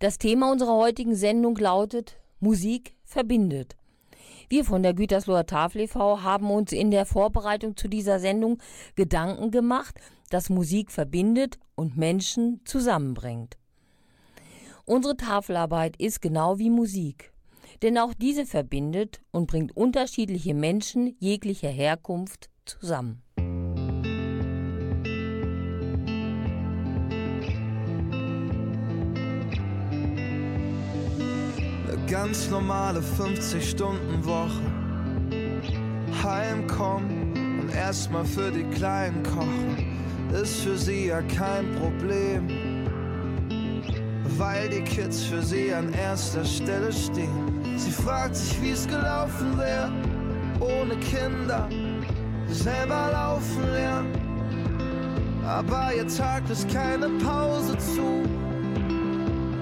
Das Thema unserer heutigen Sendung lautet Musik verbindet. Wir von der Gütersloher Tafel e.V. haben uns in der Vorbereitung zu dieser Sendung Gedanken gemacht, dass Musik verbindet und Menschen zusammenbringt. Unsere Tafelarbeit ist genau wie Musik, denn auch diese verbindet und bringt unterschiedliche Menschen jeglicher Herkunft zusammen. Ganz normale 50-Stunden-Woche. Heimkommen und erstmal für die Kleinen kochen, ist für sie ja kein Problem. Weil die Kids für sie an erster Stelle stehen. Sie fragt sich, wie es gelaufen wäre, ohne Kinder, selber laufen lernen. Aber ihr Tag lässt keine Pause zu.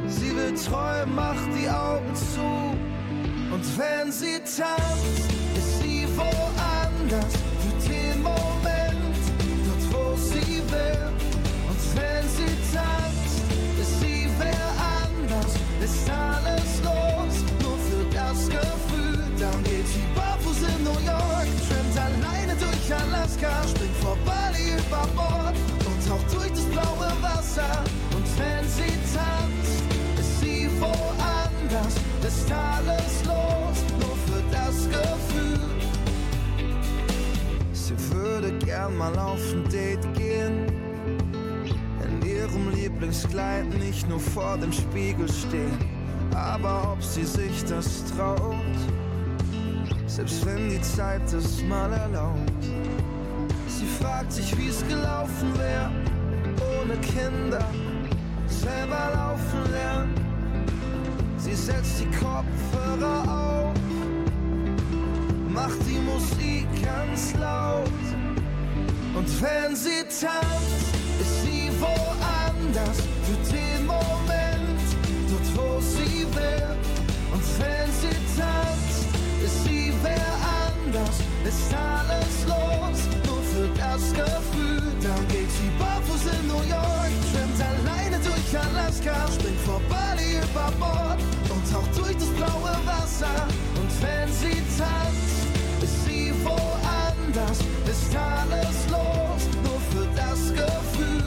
Sie will träumen, macht die Augen zu. Und wenn sie tanzt, ist sie woanders. Für den Moment, dort wo sie will. Und wenn sie tanzt, ist sie wer anders. Ist alles los, nur für das Gefühl. Dann geht sie barfuß in New York, schwimmt alleine durch Alaska, springt vor Bali über Bord und taucht durch das blaue Wasser. Alles los, nur für das Gefühl. Sie würde gern mal auf ein Date gehen, in ihrem Lieblingskleid nicht nur vor dem Spiegel stehen, aber ob sie sich das traut, selbst wenn die Zeit es mal erlaubt. Sie fragt sich, wie es gelaufen wäre, ohne Kinder, selber laufen lernen. Sie setzt die Kopfhörer auf, macht die Musik ganz laut. Und wenn sie tanzt, ist sie woanders für den Moment, dort wo sie will. Blaue Wasser. Und wenn sie tanzt, ist sie woanders, ist alles los, nur für das Gefühl.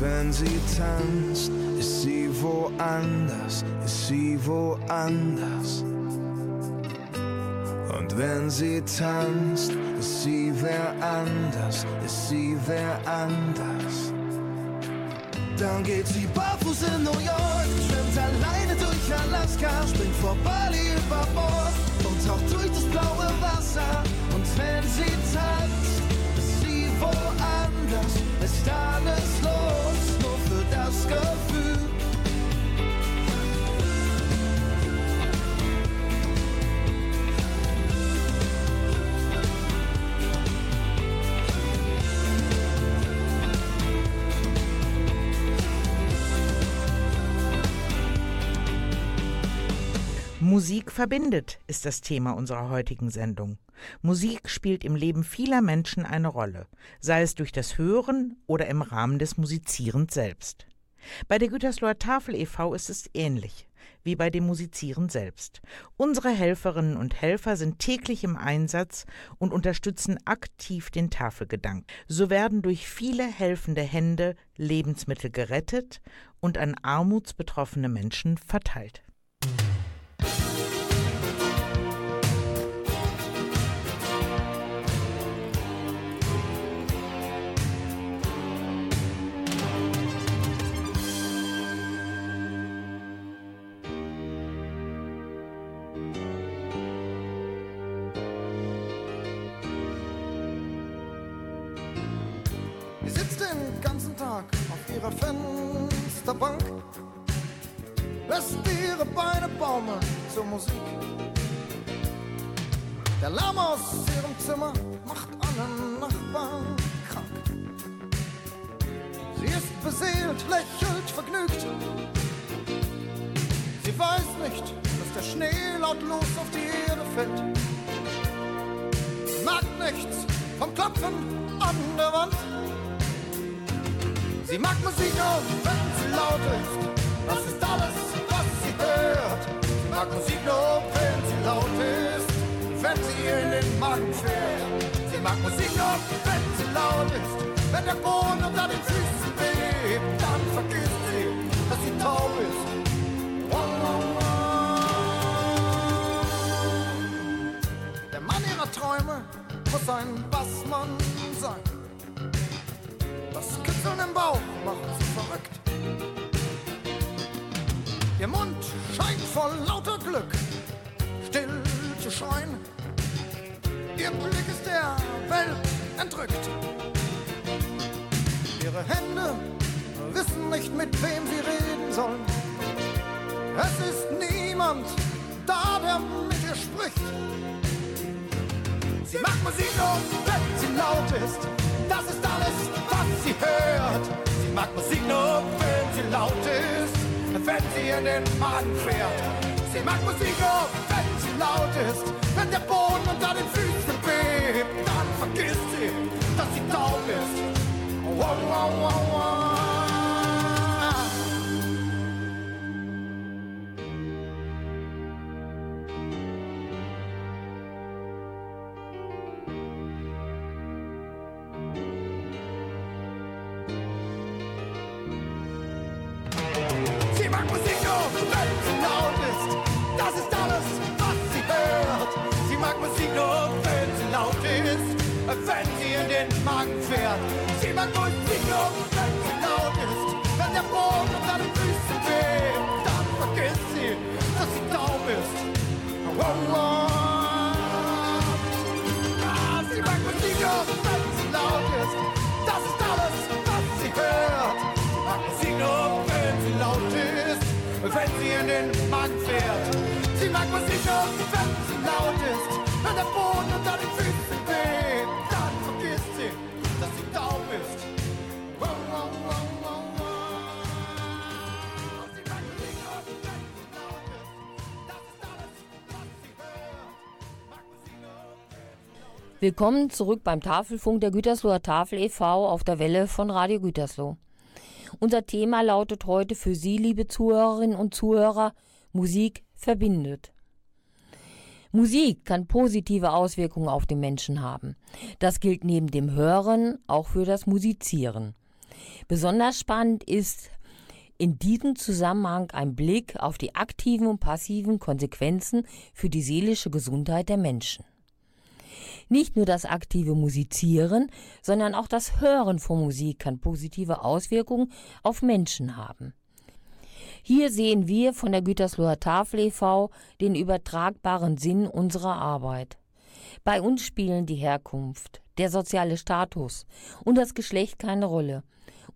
Wenn sie tanzt, ist sie woanders, sie woanders. Und wenn sie tanzt, ist sie wer anders, ist sie wer anders. Dann geht sie barfuß in New York, schwimmt alleine durch Alaska, springt vor Bali über Bord und taucht durch das blaue Wasser. Und wenn sie tanzt, ist sie woanders, ist alles los, nur für das Gefühl. Musik verbindet ist das Thema unserer heutigen Sendung. Musik spielt im Leben vieler Menschen eine Rolle, sei es durch das Hören oder im Rahmen des Musizierens selbst. Bei der Gütersloher Tafel e.V. ist es ähnlich wie bei dem Musizieren selbst. Unsere Helferinnen und Helfer sind täglich im Einsatz und unterstützen aktiv den Tafelgedanken. So werden durch viele helfende Hände Lebensmittel gerettet und an armutsbetroffene Menschen verteilt. Musik. Der Lärm aus ihrem Zimmer macht alle Nachbarn krank. Sie ist beseelt, lächelt vergnügt. Sie weiß nicht, dass der Schnee lautlos auf die Erde fällt. Mag nichts vom Klopfen an der Wand. Sie mag Musik nur, wenn sie laut ist. Das ist alles, was sie hört. Mag Musik nur, wenn sie laut ist. Wenn sie in den Magen fährt. Sie mag Musik nur, wenn sie laut ist. Wenn der Boden unter den Füßen bebt, dann vergisst sie, dass sie taub ist. Der Mann ihrer Träume muss ein Bassmann sein. Das Kitzeln im Bauch macht sie verrückt. Ihr Mund scheint voll lauter Glück still zu schreien. Ihr Blick ist der Welt entrückt. Ihre Hände wissen nicht, mit wem sie reden sollen. Es ist niemand da, der mit ihr spricht. Sie macht Musik nur, wenn sie laut ist. Das ist alles, sie hört. Sie mag Musik nur, wenn sie laut ist, wenn sie in den Magen fährt. Sie mag Musik nur, wenn sie laut ist, wenn der Boden unter den Füßen bebt. Dann vergisst sie, dass sie taub ist. Wow, wow, wow, wow. Willkommen zurück beim Tafelfunk der Gütersloher Tafel e.V. auf der Welle von Radio Gütersloh. Unser Thema lautet heute für Sie, liebe Zuhörerinnen und Zuhörer, Musik verbindet. Musik kann positive Auswirkungen auf den Menschen haben. Das gilt neben dem Hören auch für das Musizieren. Besonders spannend ist in diesem Zusammenhang ein Blick auf die aktiven und passiven Konsequenzen für die seelische Gesundheit der Menschen. Nicht nur das aktive Musizieren, sondern auch das Hören von Musik kann positive Auswirkungen auf Menschen haben. Hier sehen wir von der Gütersloher Tafel e.V. den übertragbaren Sinn unserer Arbeit. Bei uns spielen die Herkunft, der soziale Status und das Geschlecht keine Rolle.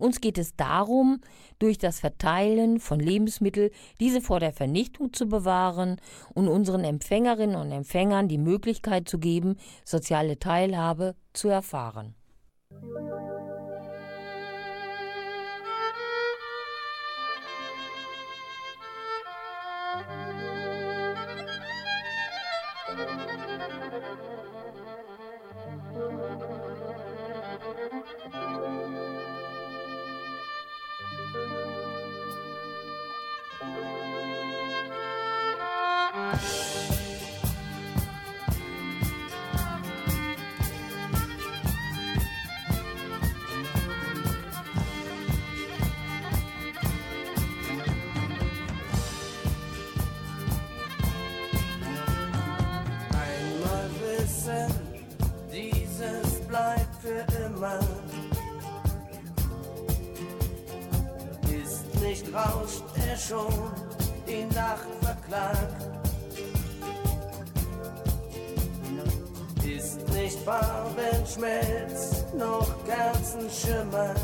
Uns geht es darum, durch das Verteilen von Lebensmitteln diese vor der Vernichtung zu bewahren und unseren Empfängerinnen und Empfängern die Möglichkeit zu geben, soziale Teilhabe zu erfahren. schon die Nacht verklagt. Ist nicht wahr, wenn Schmelz noch Kerzen schimmert.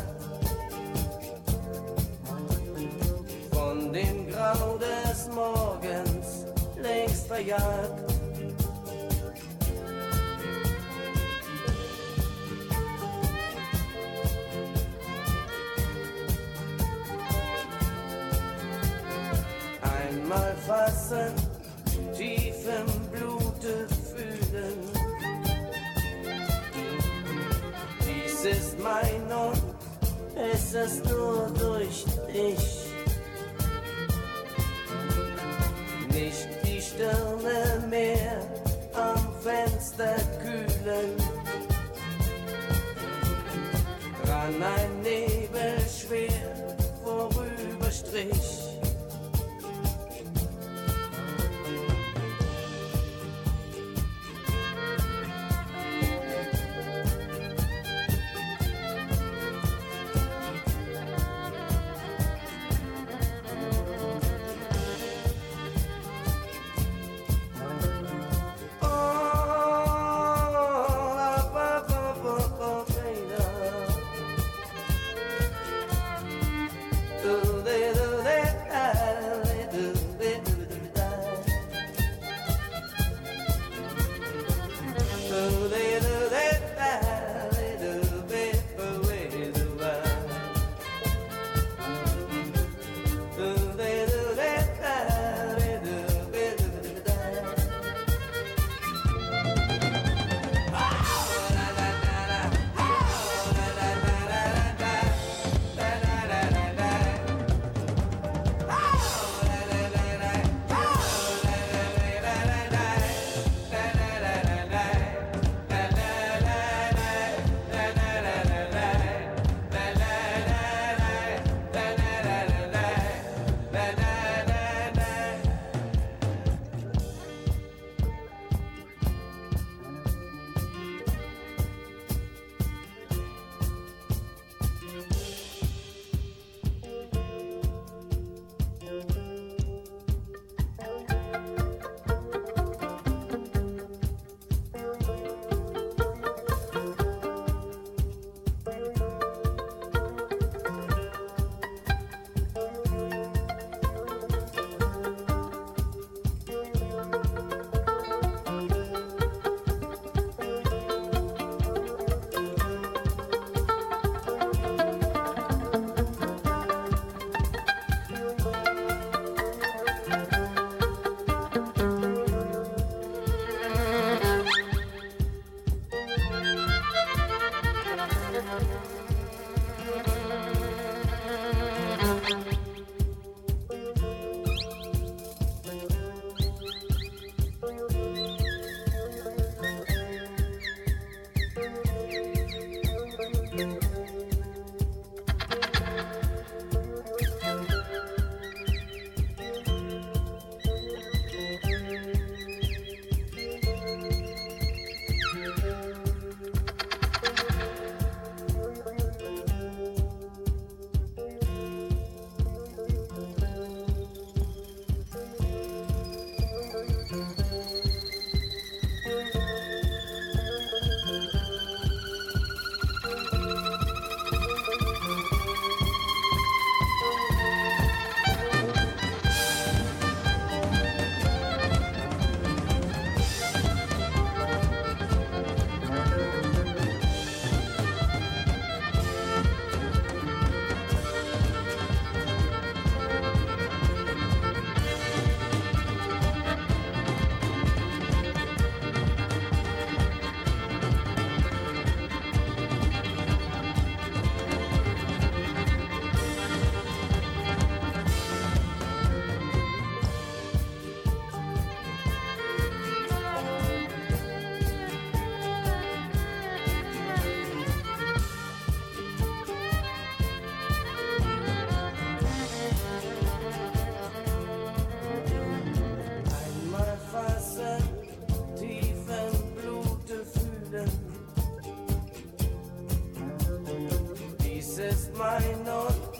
ist mein und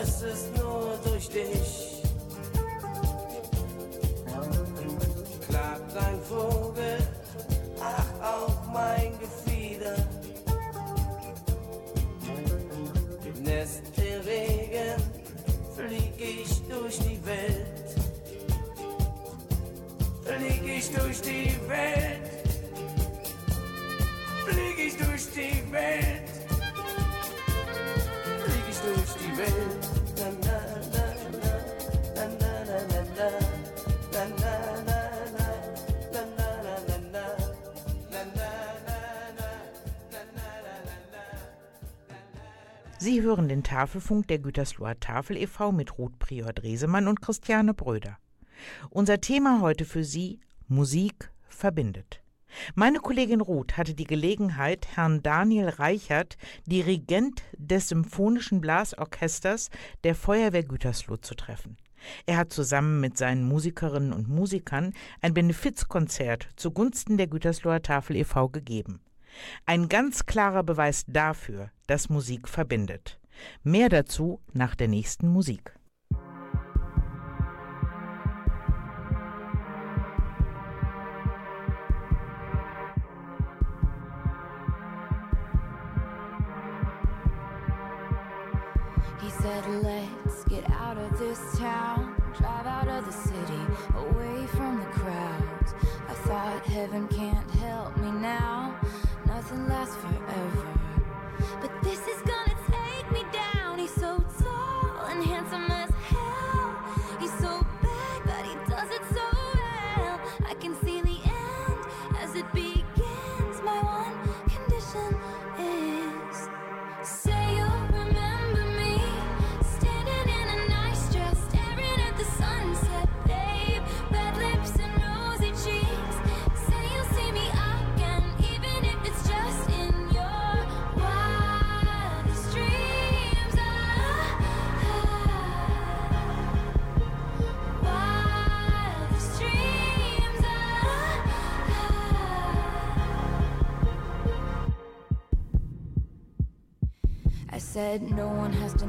es ist nur durch dich. Klagt ein Vogel, ach auch mein Gefieder. Nest der Regen, flieg ich durch die Welt. Flieg ich durch die Welt. Flieg ich durch die Welt. Sie hören den Tafelfunk der Gütersloher Tafel e.V. mit Ruth Prior Dresemann und Christiane Bröder. Unser Thema heute für Sie Musik verbindet. Meine Kollegin Ruth hatte die Gelegenheit, Herrn Daniel Reichert, Dirigent des Symphonischen Blasorchesters der Feuerwehr Gütersloh, zu treffen. Er hat zusammen mit seinen Musikerinnen und Musikern ein Benefizkonzert zugunsten der Gütersloher Tafel e.V. gegeben. Ein ganz klarer Beweis dafür, dass Musik verbindet. Mehr dazu nach der nächsten Musik. He said, Let's get out of this town, drive out of the city, away from the crowds. I thought heaven can't help me now, satisfied. Said no one has to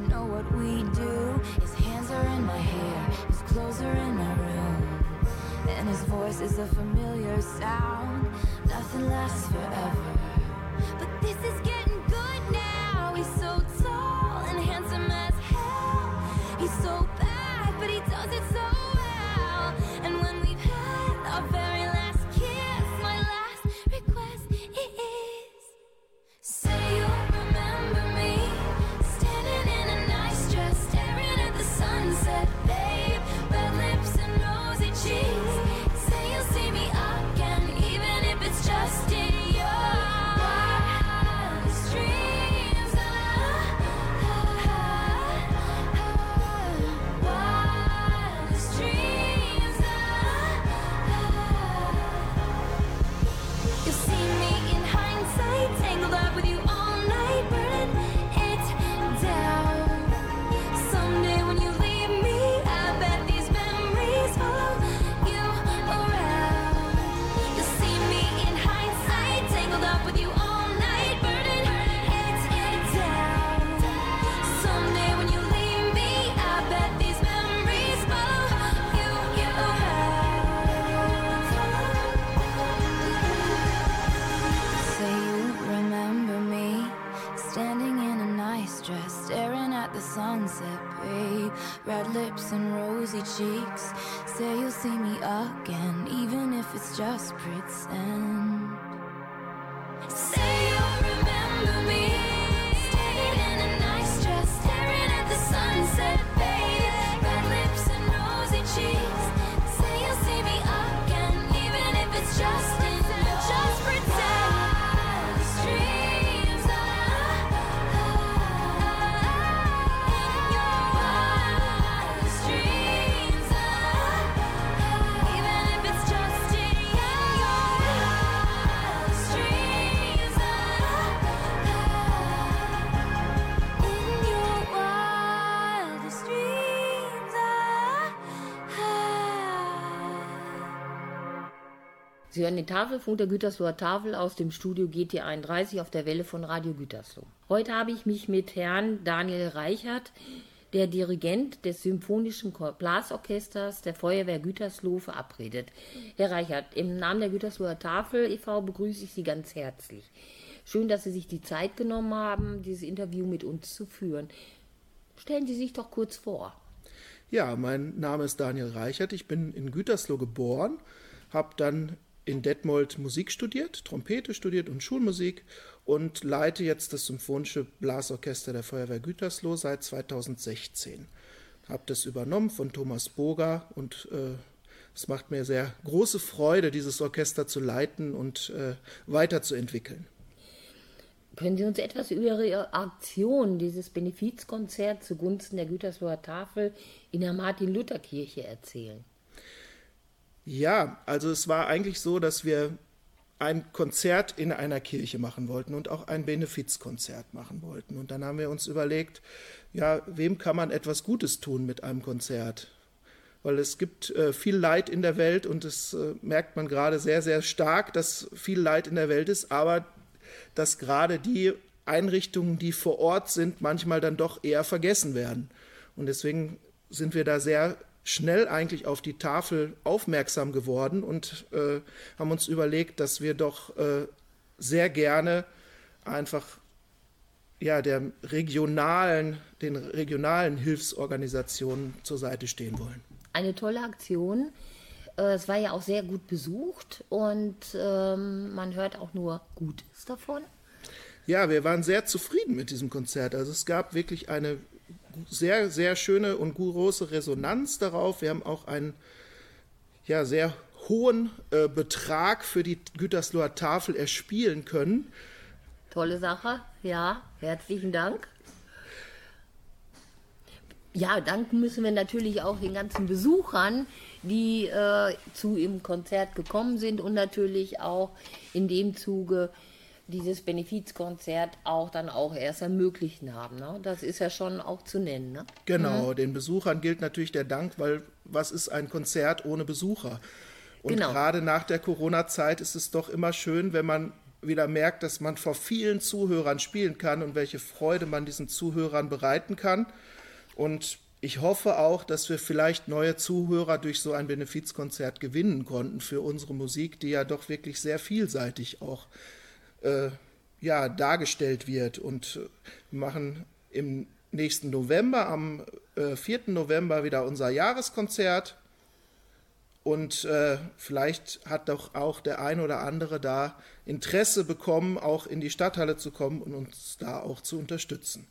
Sie hören den Tafelfunk der Gütersloher Tafel aus dem Studio GT31 auf der Welle von Radio Gütersloh. Heute habe ich mich mit Herrn Daniel Reichert, der Dirigent des Symphonischen Blasorchesters der Feuerwehr Gütersloh, verabredet. Herr Reichert, im Namen der Gütersloher Tafel e.V. begrüße ich Sie ganz herzlich. Schön, dass Sie sich die Zeit genommen haben, dieses Interview mit uns zu führen. Stellen Sie sich doch kurz vor. Ja, mein Name ist Daniel Reichert. Ich bin in Gütersloh geboren, habe dann in Detmold Musik studiert, Trompete studiert und Schulmusik und leite jetzt das Symphonische Blasorchester der Feuerwehr Gütersloh seit 2016. Habe das übernommen von Thomas Boger und äh, es macht mir sehr große Freude, dieses Orchester zu leiten und äh, weiterzuentwickeln. Können Sie uns etwas über Ihre Aktion, dieses Benefizkonzert zugunsten der Gütersloher Tafel in der Martin-Luther-Kirche erzählen? Ja, also es war eigentlich so, dass wir ein Konzert in einer Kirche machen wollten und auch ein Benefizkonzert machen wollten. Und dann haben wir uns überlegt, ja, wem kann man etwas Gutes tun mit einem Konzert? Weil es gibt äh, viel Leid in der Welt und das äh, merkt man gerade sehr, sehr stark, dass viel Leid in der Welt ist, aber dass gerade die Einrichtungen, die vor Ort sind, manchmal dann doch eher vergessen werden. Und deswegen sind wir da sehr schnell eigentlich auf die Tafel aufmerksam geworden und äh, haben uns überlegt, dass wir doch äh, sehr gerne einfach ja, der regionalen, den regionalen Hilfsorganisationen zur Seite stehen wollen. Eine tolle Aktion. Äh, Es war ja auch sehr gut besucht und ähm, man hört auch nur Gutes davon. Ja, wir waren sehr zufrieden mit diesem Konzert. Also es gab wirklich eine sehr, sehr schöne und große Resonanz darauf. Wir haben auch einen ja, sehr hohen äh, Betrag für die Gütersloher Tafel erspielen können. Tolle Sache, ja, herzlichen Dank. Ja, danken müssen wir natürlich auch den ganzen Besuchern, die äh, zu im Konzert gekommen sind und natürlich auch in dem Zuge dieses Benefizkonzert auch dann auch erst ermöglichen haben. Ne? Das ist ja schon auch zu nennen. Ne? Genau, den Besuchern gilt natürlich der Dank, weil was ist ein Konzert ohne Besucher? Und Genau. gerade nach der Corona-Zeit ist es doch immer schön, wenn man wieder merkt, dass man vor vielen Zuhörern spielen kann und welche Freude man diesen Zuhörern bereiten kann. Und ich hoffe auch, dass wir vielleicht neue Zuhörer durch so ein Benefizkonzert gewinnen konnten für unsere Musik, die ja doch wirklich sehr vielseitig auch äh, ja, dargestellt wird. Und äh, wir machen im nächsten November, am äh, 4. November, wieder unser Jahreskonzert. Und äh, vielleicht hat doch auch der ein oder andere da Interesse bekommen, auch in die Stadthalle zu kommen und uns da auch zu unterstützen.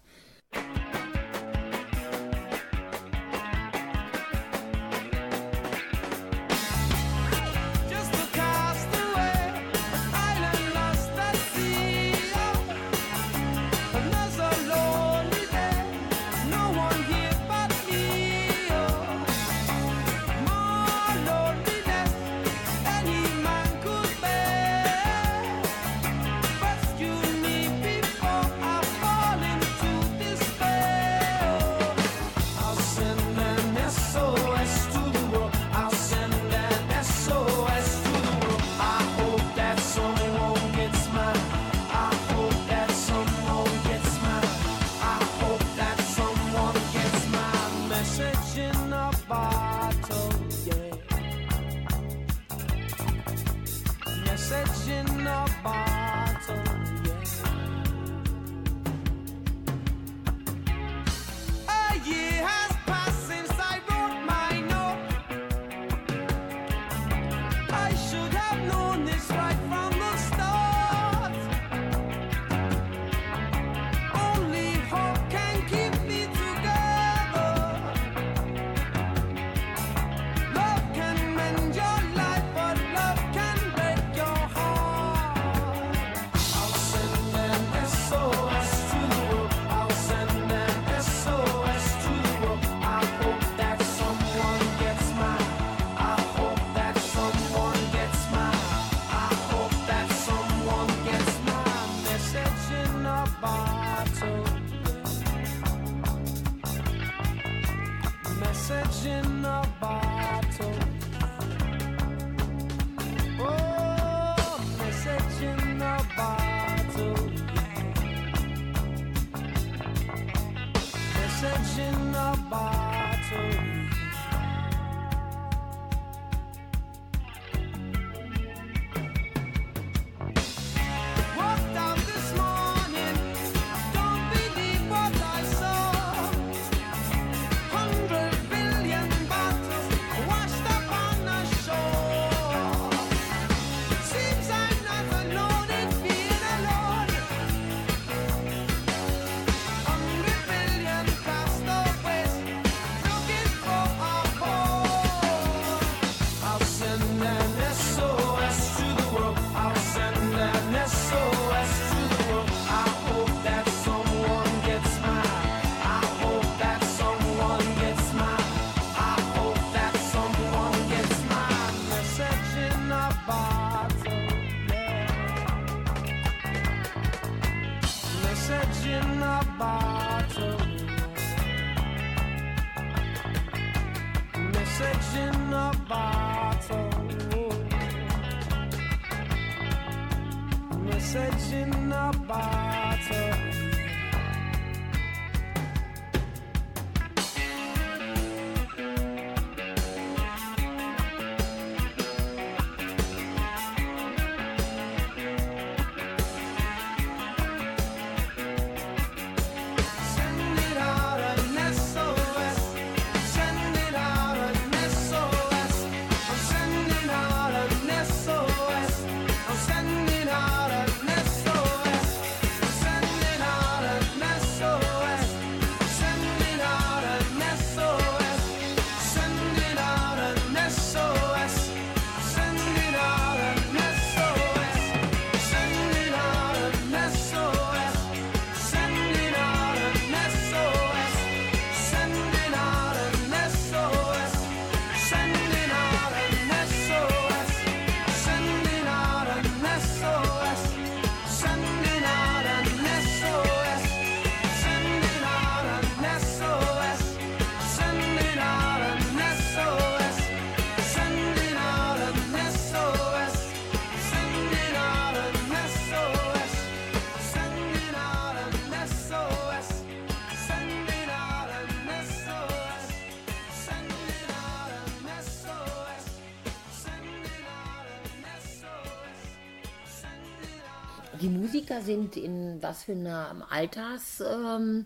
Sind in was für einer Altersspanne?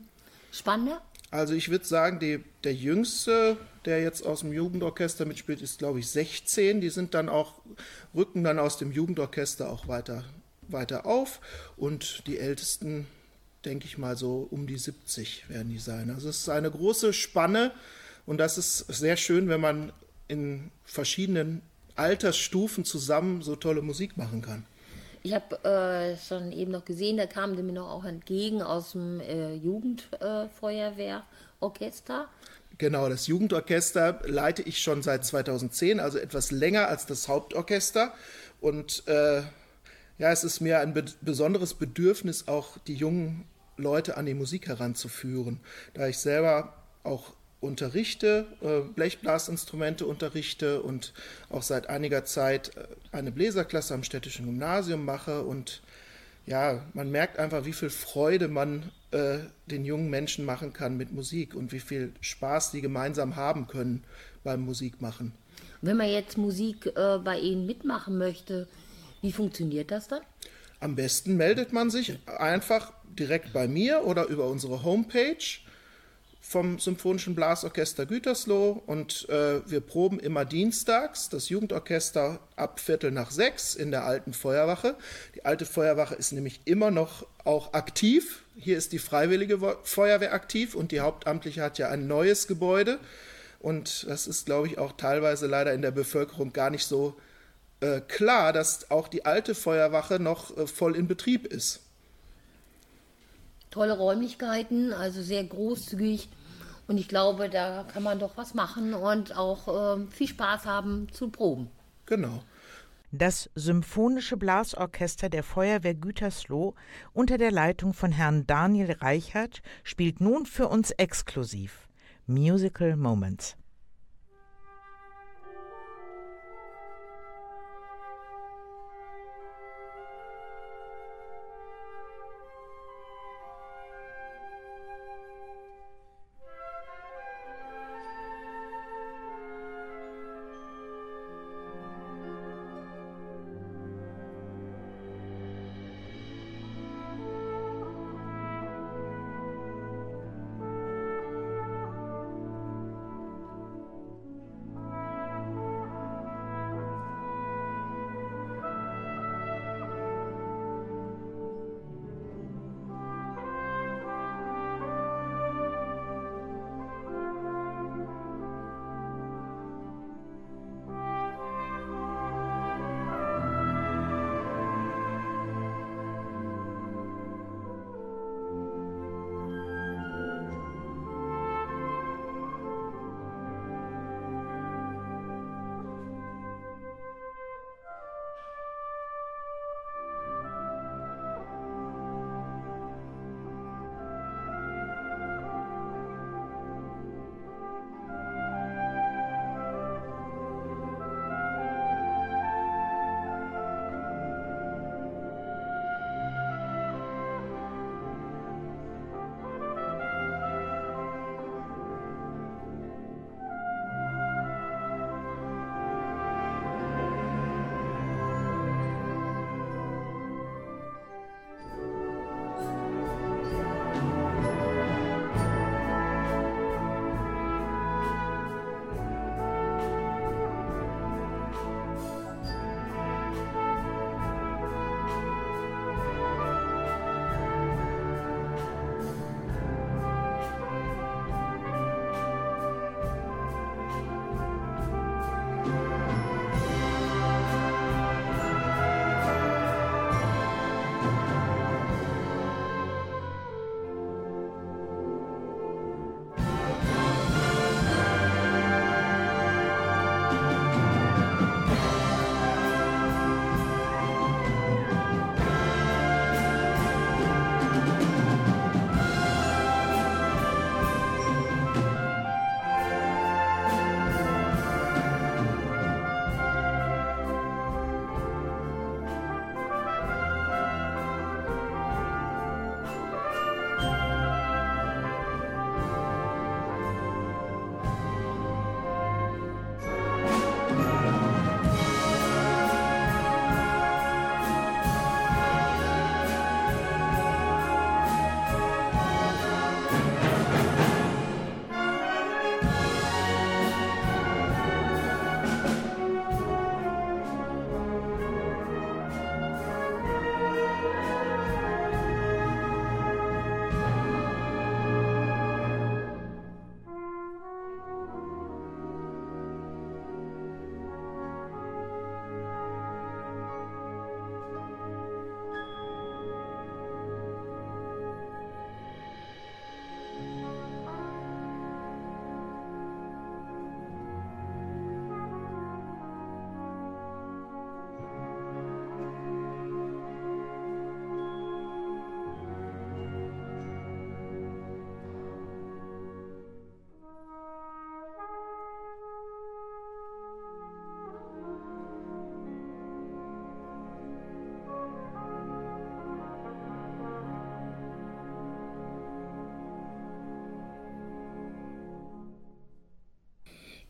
Spanne? Also ich würde sagen, die, der Jüngste, der jetzt aus dem Jugendorchester mitspielt, ist, glaube ich, 16. Die sind dann auch, rücken dann aus dem Jugendorchester auch weiter, weiter auf. Und die Ältesten, denke ich mal, so um die 70 werden die sein. Also es ist eine große Spanne und das ist sehr schön, wenn man in verschiedenen Altersstufen zusammen so tolle Musik machen kann. Ich habe äh, schon eben noch gesehen, da kamen die mir noch auch entgegen aus dem äh, Jugendfeuerwehrorchester. Genau, das Jugendorchester leite ich schon seit 2010, also etwas länger als das Hauptorchester. Und äh, ja, es ist mir ein be besonderes Bedürfnis, auch die jungen Leute an die Musik heranzuführen. Da ich selber auch unterrichte, äh, Blechblasinstrumente unterrichte und auch seit einiger Zeit äh, eine Bläserklasse am städtischen Gymnasium mache. Und ja, man merkt einfach, wie viel Freude man äh, den jungen Menschen machen kann mit Musik und wie viel Spaß die gemeinsam haben können beim Musikmachen. Wenn man jetzt Musik äh, bei Ihnen mitmachen möchte, wie funktioniert das dann? Am besten meldet man sich einfach direkt bei mir oder über unsere Homepage vom Symphonischen Blasorchester Gütersloh und äh, wir proben immer dienstags das Jugendorchester ab Viertel nach sechs in der alten Feuerwache. Die alte Feuerwache ist nämlich immer noch auch aktiv. Hier ist die Freiwillige Feuerwehr aktiv und die Hauptamtliche hat ja ein neues Gebäude und das ist, glaube ich, auch teilweise leider in der Bevölkerung gar nicht so äh, klar, dass auch die alte Feuerwache noch äh, voll in Betrieb ist. Tolle Räumlichkeiten, also sehr großzügig. Und ich glaube, da kann man doch was machen und auch ähm, viel Spaß haben zu proben. Genau. Das Symphonische Blasorchester der Feuerwehr Gütersloh unter der Leitung von Herrn Daniel Reichert spielt nun für uns exklusiv Musical Moments.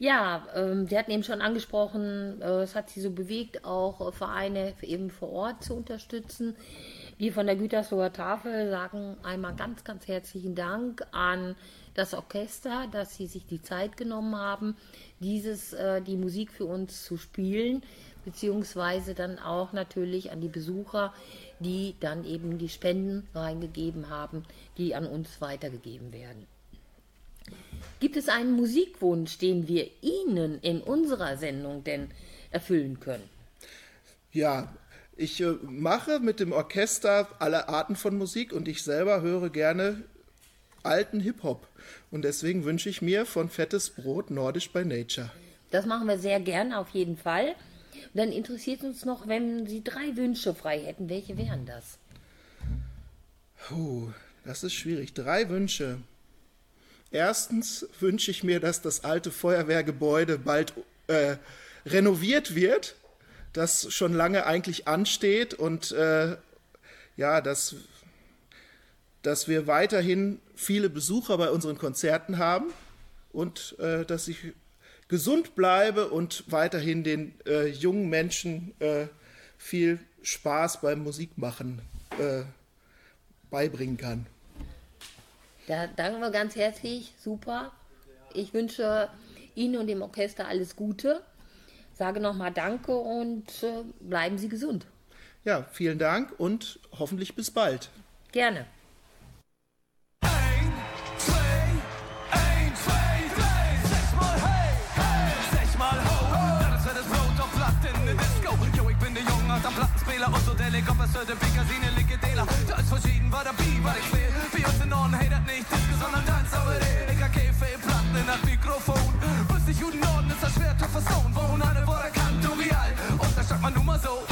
Ja, ähm, Sie hatten eben schon angesprochen, äh, es hat Sie so bewegt, auch äh, Vereine eben vor Ort zu unterstützen. Wir von der Gütersloher Tafel sagen einmal ganz, ganz herzlichen Dank an das Orchester, dass Sie sich die Zeit genommen haben, dieses, äh, die Musik für uns zu spielen, beziehungsweise dann auch natürlich an die Besucher, die dann eben die Spenden reingegeben haben, die an uns weitergegeben werden. Gibt es einen Musikwunsch, den wir Ihnen in unserer Sendung denn erfüllen können? Ja, ich äh, mache mit dem Orchester alle Arten von Musik und ich selber höre gerne alten Hip-Hop. Und deswegen wünsche ich mir von Fettes Brot Nordisch by Nature. Das machen wir sehr gerne auf jeden Fall. dann interessiert uns noch, wenn Sie drei Wünsche frei hätten, welche wären das? Puh, das ist schwierig. Drei Wünsche. Erstens wünsche ich mir, dass das alte Feuerwehrgebäude bald äh, renoviert wird, das schon lange eigentlich ansteht und äh, ja, dass, dass wir weiterhin viele Besucher bei unseren Konzerten haben und äh, dass ich gesund bleibe und weiterhin den äh, jungen Menschen äh, viel Spaß beim Musikmachen äh, beibringen kann. Da danken wir ganz herzlich. Super. Ich wünsche Ihnen und dem Orchester alles Gute. Sage nochmal Danke und äh, bleiben Sie gesund. Ja, vielen Dank und hoffentlich bis bald. Gerne. am Plattenspieler und so der Leg op de Pikasine ligge deler Da ist verschieden war der Bi war ich sondern Tanz aber Digga Käfe Platten in das Mikrofon Wüsst nicht guten Norden ist das schwer zu verstauen Wo eine wo der kann du real Und da sagt man nun mal so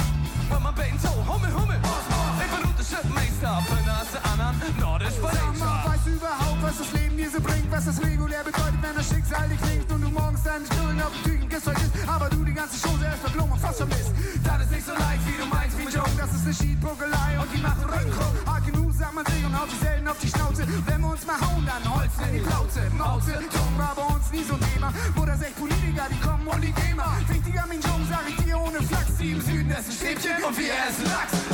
Wenn man beten so Hummel Hummel Ich bin gute Shipmeister Für Nase anderen Nordisch Sag mal, weißt du überhaupt was das Leben dir so bringt Was das regulär bedeutet wenn das Schicksal dich klingt Und du morgens deine Stullen auf den Tüten gesäugt Aber du die ganze Chose erst verblommen und fast vermisst Das ist nicht so leicht wie du meinst wie Joke Das ist eine Schiedpuckelei und die macht den Plauze Mauze, Ton war bei uns nie so ein Thema das echt Politiker, die kommen und die Gamer. Wichtiger mein Jung, sag ich dir ohne Flachs Die im Süden essen Stäbchen und wir essen Lachs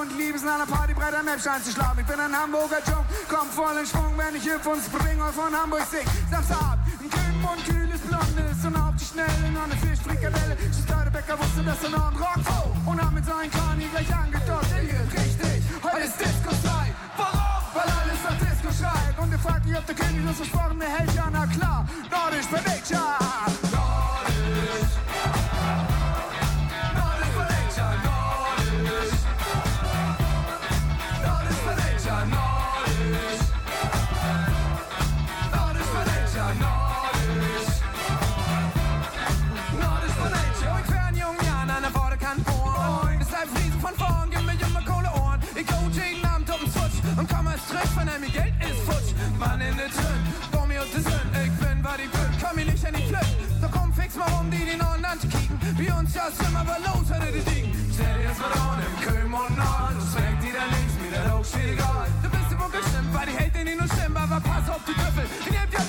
und den Hafen und liebe es nach einer Partybrett am Elbstein zu schlafen. Ich bin ein Hamburger Junk, komm voll in Schwung, wenn ich hüpf und spring und von Hamburg sing. Samstagabend, ein Küken und kühles Blondes und auf die Schnelle noch eine Fischfrikadelle. Schüssleute Bäcker wusste, dass er noch ein Rock oh, und haben mit seinen Kani gleich angedockt. Richtig, heute ist Disco-Zeit. Warum? Weil alles nach Disco schreit. Und ihr fragt mich, ob der König das versprochene hält. Ja, na klar, Nordisch Prediction. Nordisch. Nordisch hatte die Ding? Stell dir das mal an, im Köln und Nord. Du schwenkt die da links, mir der Loch steht egal. Du bist im Bunker stimmt, weil die hält den nicht nur stimmt, aber pass auf die Trüffel. Die nehmt ihr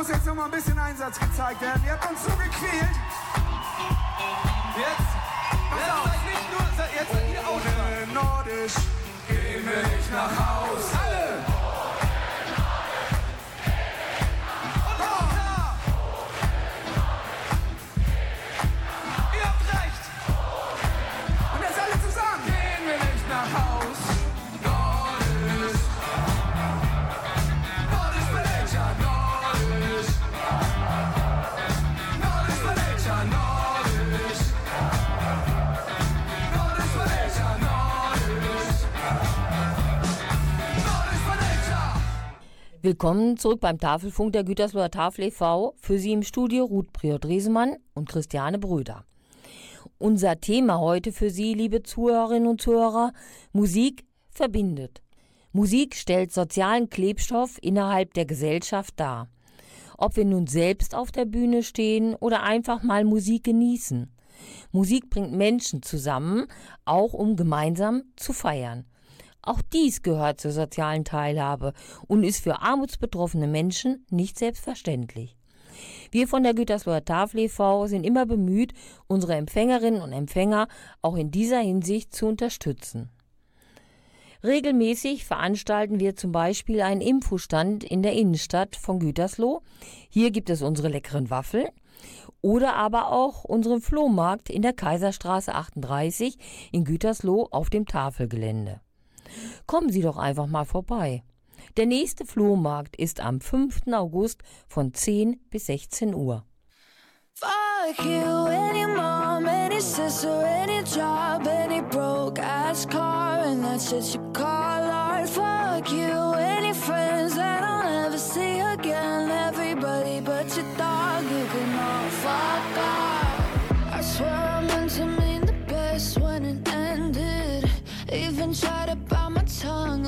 muss jetzt noch mal ein bisschen Einsatz gezeigt werden. Ihr habt uns so gequält. Jetzt, jetzt seid nicht nur, jetzt seid ihr auch Ohne Nordisch wir nicht nach Haus. Alle! Willkommen zurück beim Tafelfunk der Gütersloher Tafel e.V. Für Sie im Studio Ruth Priot-Resemann und Christiane Bröder. Unser Thema heute für Sie, liebe Zuhörerinnen und Zuhörer, Musik verbindet. Musik stellt sozialen Klebstoff innerhalb der Gesellschaft dar. Ob wir nun selbst auf der Bühne stehen oder einfach mal Musik genießen. Musik bringt Menschen zusammen, auch um gemeinsam zu feiern. Auch dies gehört zur sozialen Teilhabe und ist für armutsbetroffene Menschen nicht selbstverständlich. Wir von der Gütersloher Tafel e.V. sind immer bemüht, unsere Empfängerinnen und Empfänger auch in dieser Hinsicht zu unterstützen. Regelmäßig veranstalten wir zum Beispiel einen Infostand in der Innenstadt von Gütersloh. Hier gibt es unsere leckeren Waffeln. Oder aber auch unseren Flohmarkt in der Kaiserstraße 38 in Gütersloh auf dem Tafelgelände. Kommen Sie doch einfach mal vorbei. Der nächste Flohmarkt ist am 5. August von 10 bis 16 Uhr. Fuck you, any mom, any sister, any job, any broke ass car, and that's shit you call art. Fuck you, any friends that I'll never see again. Everybody but your dog, you can all fuck off. I swear I meant to mean the best when it ended. Even tried to tongue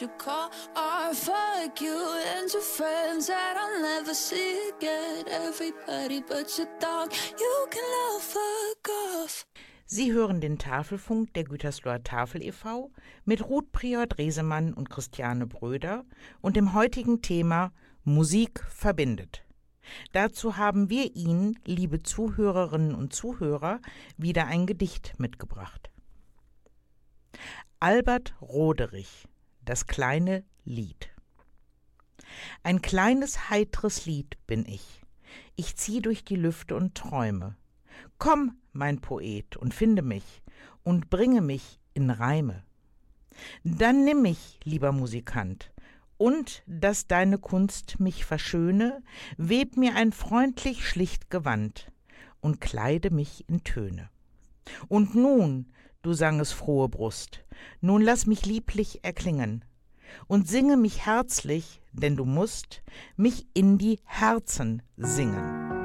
you call art. Fuck you and your friends that I'll never see again. Everybody but your dog, you can love fuck off. Sie hören den Tafelfunk der Gütersloher Tafel e.V. mit Ruth Prior-Dresemann und Christiane Bröder und dem heutigen Thema Musik verbindet. Dazu haben wir Ihnen, liebe Zuhörerinnen und Zuhörer, wieder ein Gedicht mitgebracht. Albert Roderich, das kleine Lied. Ein kleines heitres Lied bin ich. Ich zieh durch die Lüfte und träume. Komm, mein Poet, und finde mich und bringe mich in Reime. Dann nimm mich, lieber Musikant, und dass deine Kunst mich verschöne, web mir ein freundlich schlicht Gewand und kleide mich in Töne. Und nun, du sanges frohe Brust, nun lass mich lieblich erklingen und singe mich herzlich, denn du musst mich in die Herzen singen.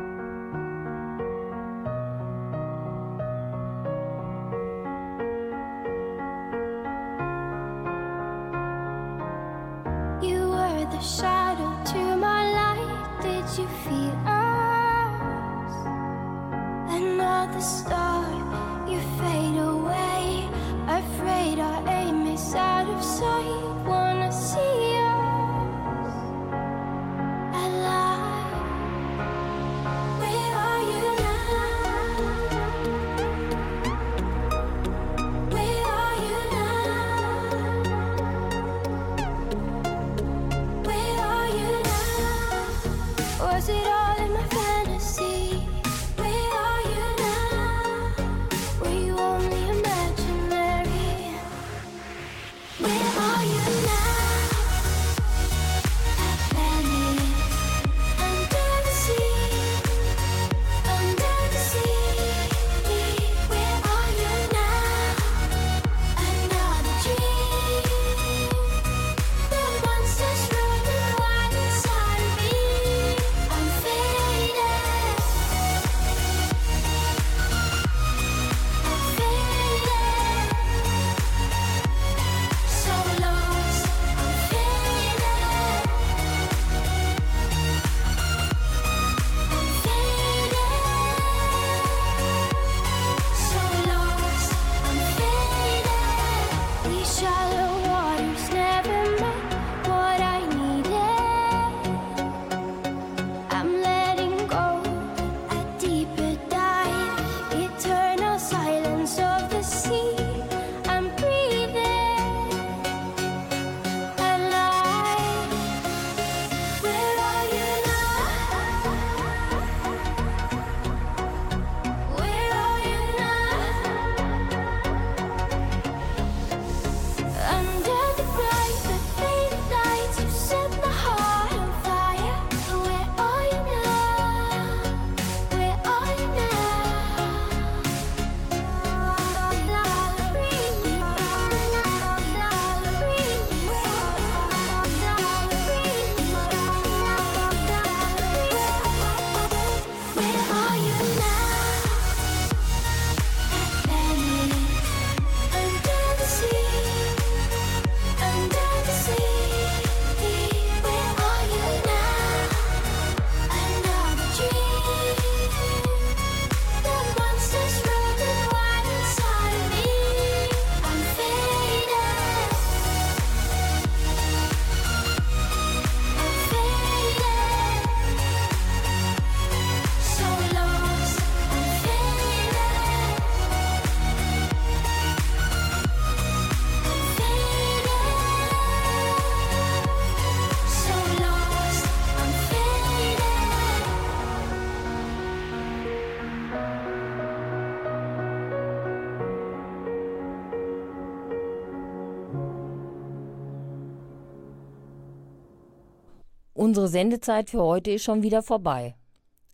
Unsere Sendezeit für heute ist schon wieder vorbei.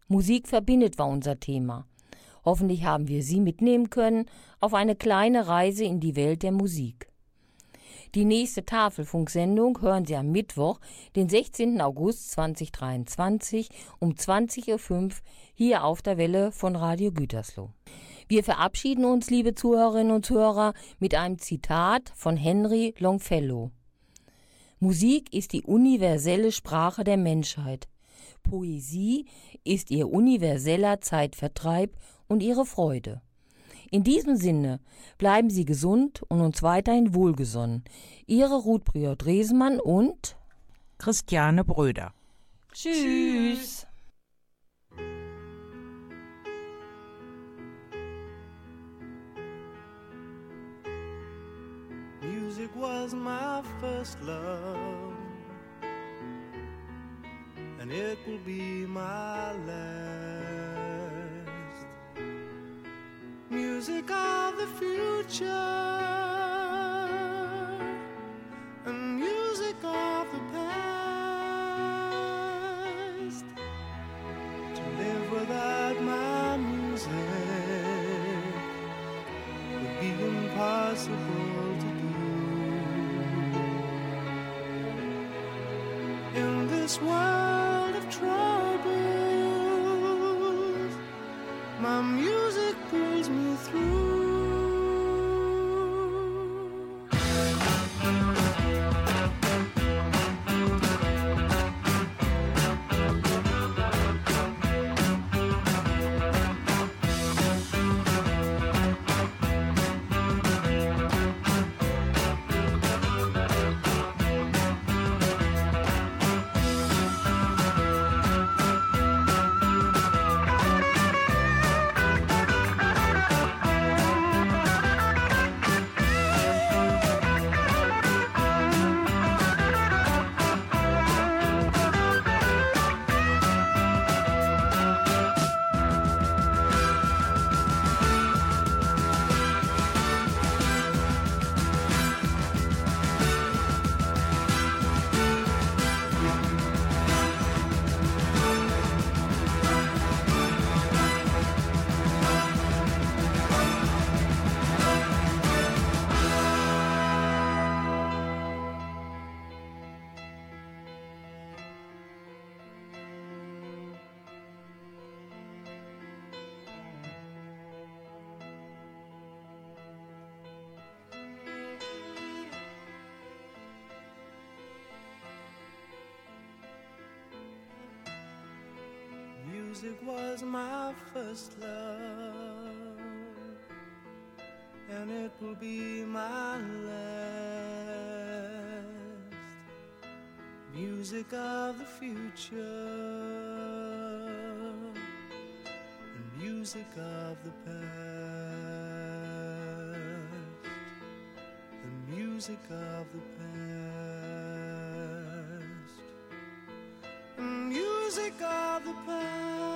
Musik verbindet war unser Thema. Hoffentlich haben wir Sie mitnehmen können auf eine kleine Reise in die Welt der Musik. Die nächste Tafelfunksendung hören Sie am Mittwoch, den 16. August 2023 um 20.05 Uhr hier auf der Welle von Radio Gütersloh. Wir verabschieden uns, liebe Zuhörerinnen und Zuhörer, mit einem Zitat von Henry Longfellow. Musik ist die universelle Sprache der Menschheit. Poesie ist ihr universeller Zeitvertreib und ihre Freude. In diesem Sinne bleiben Sie gesund und uns weiterhin wohlgesonnen. Ihre Ruth Briot-Resemann und Christiane Bröder. Tschüss. Music was my first love, and it will be my last. Music of the future, and music of the past. To live without my music would be impossible this world of troubles, my music pulls me through. Music was my first love, and it will be my last. Music of the future, and music of the past, the music of the past, the music of the past.